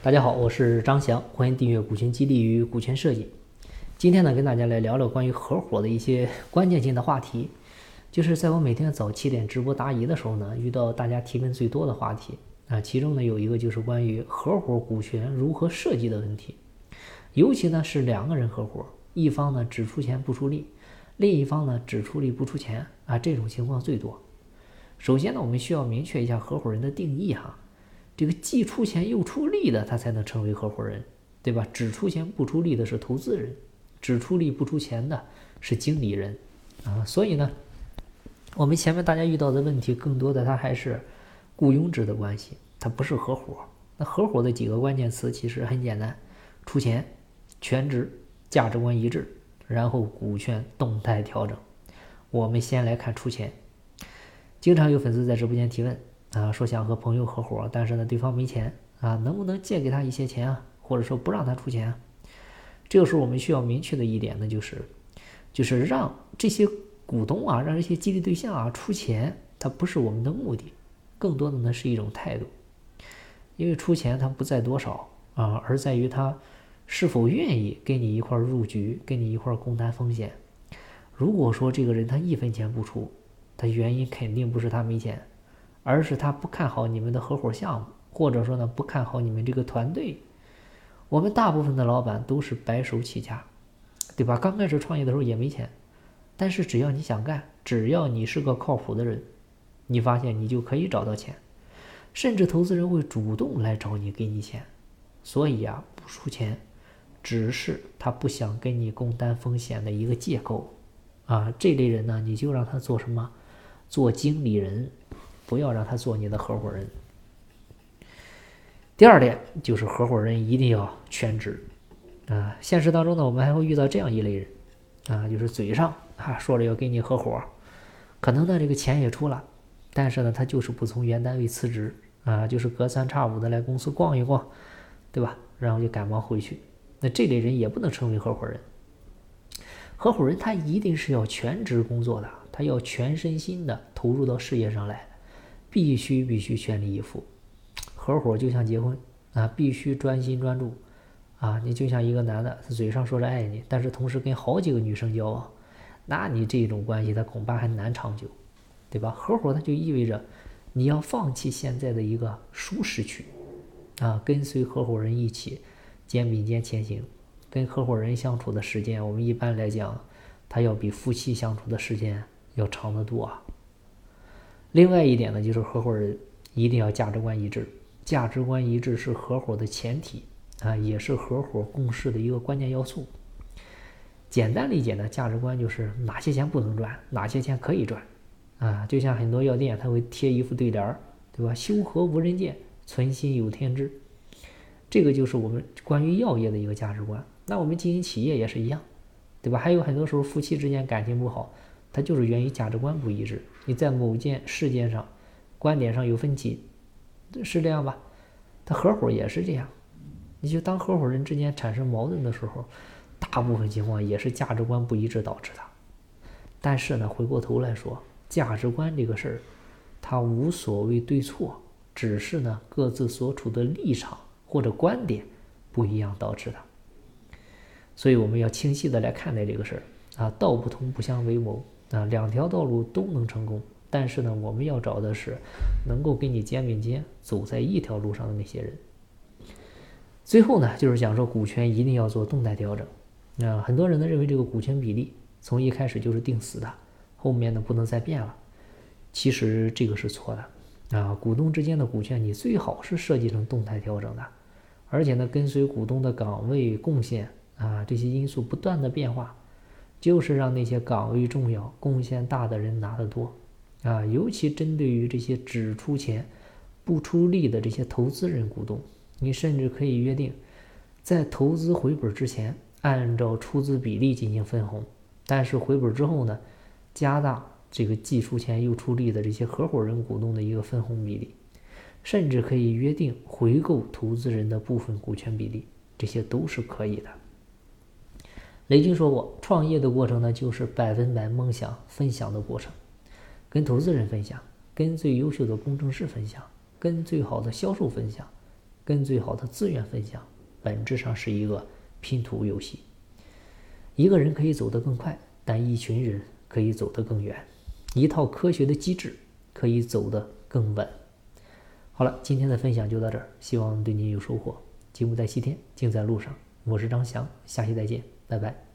大家好，我是张翔，欢迎订阅股权激励与股权设计。今天呢，跟大家来聊聊关于合伙的一些关键性的话题。就是在我每天早七点直播答疑的时候呢，遇到大家提问最多的话题啊，其中呢有一个就是关于合伙股权如何设计的问题。尤其呢是两个人合伙，一方呢只出钱不出力，另一方呢只出力不出钱啊，这种情况最多。首先呢，我们需要明确一下合伙人的定义哈。这个既出钱又出力的，他才能成为合伙人，对吧？只出钱不出力的是投资人，只出力不出钱的是经理人，啊，所以呢，我们前面大家遇到的问题，更多的它还是雇佣制的关系，它不是合伙。那合伙的几个关键词其实很简单：出钱、全职、价值观一致，然后股权动态调整。我们先来看出钱，经常有粉丝在直播间提问。啊，说想和朋友合伙，但是呢，对方没钱啊，能不能借给他一些钱啊？或者说不让他出钱啊？这个时候我们需要明确的一点呢，就是，就是让这些股东啊，让这些激励对象啊出钱，它不是我们的目的，更多的呢是一种态度。因为出钱它不在多少啊，而在于他是否愿意跟你一块入局，跟你一块共担风险。如果说这个人他一分钱不出，他原因肯定不是他没钱。而是他不看好你们的合伙项目，或者说呢不看好你们这个团队。我们大部分的老板都是白手起家，对吧？刚开始创业的时候也没钱，但是只要你想干，只要你是个靠谱的人，你发现你就可以找到钱，甚至投资人会主动来找你给你钱。所以啊，不出钱，只是他不想跟你共担风险的一个借口啊。这类人呢，你就让他做什么？做经理人。不要让他做你的合伙人。第二点就是合伙人一定要全职啊。现实当中呢，我们还会遇到这样一类人啊，就是嘴上啊说着要跟你合伙，可能呢这个钱也出了，但是呢他就是不从原单位辞职啊，就是隔三差五的来公司逛一逛，对吧？然后就赶忙回去。那这类人也不能成为合伙人。合伙人他一定是要全职工作的，他要全身心的投入到事业上来。必须必须全力以赴，合伙就像结婚啊，必须专心专注啊。你就像一个男的，他嘴上说着爱你，但是同时跟好几个女生交往，那你这种关系他恐怕还难长久，对吧？合伙它就意味着你要放弃现在的一个舒适区啊，跟随合伙人一起肩并肩前行。跟合伙人相处的时间，我们一般来讲，他要比夫妻相处的时间要长得多啊。另外一点呢，就是合伙人一定要价值观一致，价值观一致是合伙的前提啊，也是合伙共事的一个关键要素。简单理解呢，价值观就是哪些钱不能赚，哪些钱可以赚啊。就像很多药店，他会贴一副对联儿，对吧？修和无人见，存心有天知。这个就是我们关于药业的一个价值观。那我们经营企业也是一样，对吧？还有很多时候夫妻之间感情不好。它就是源于价值观不一致，你在某件事件上观点上有分歧，是这样吧？他合伙也是这样，你就当合伙人之间产生矛盾的时候，大部分情况也是价值观不一致导致的。但是呢，回过头来说，价值观这个事儿，它无所谓对错，只是呢各自所处的立场或者观点不一样导致的。所以我们要清晰的来看待这个事儿啊，道不同不相为谋。啊，两条道路都能成功，但是呢，我们要找的是能够跟你肩并肩走在一条路上的那些人。最后呢，就是讲说股权一定要做动态调整。啊，很多人呢认为这个股权比例从一开始就是定死的，后面呢不能再变了。其实这个是错的。啊，股东之间的股权你最好是设计成动态调整的，而且呢跟随股东的岗位贡献啊这些因素不断的变化。就是让那些岗位重要、贡献大的人拿得多，啊，尤其针对于这些只出钱不出力的这些投资人股东，你甚至可以约定，在投资回本之前，按照出资比例进行分红，但是回本之后呢，加大这个既出钱又出力的这些合伙人股东的一个分红比例，甚至可以约定回购投资人的部分股权比例，这些都是可以的。雷军说过，创业的过程呢，就是百分百梦想分享的过程，跟投资人分享，跟最优秀的工程师分享，跟最好的销售分享，跟最好的资源分享，本质上是一个拼图游戏。一个人可以走得更快，但一群人可以走得更远。一套科学的机制可以走得更稳。好了，今天的分享就到这儿，希望对您有收获。节目在西天，静在路上。我是张翔，下期再见，拜拜。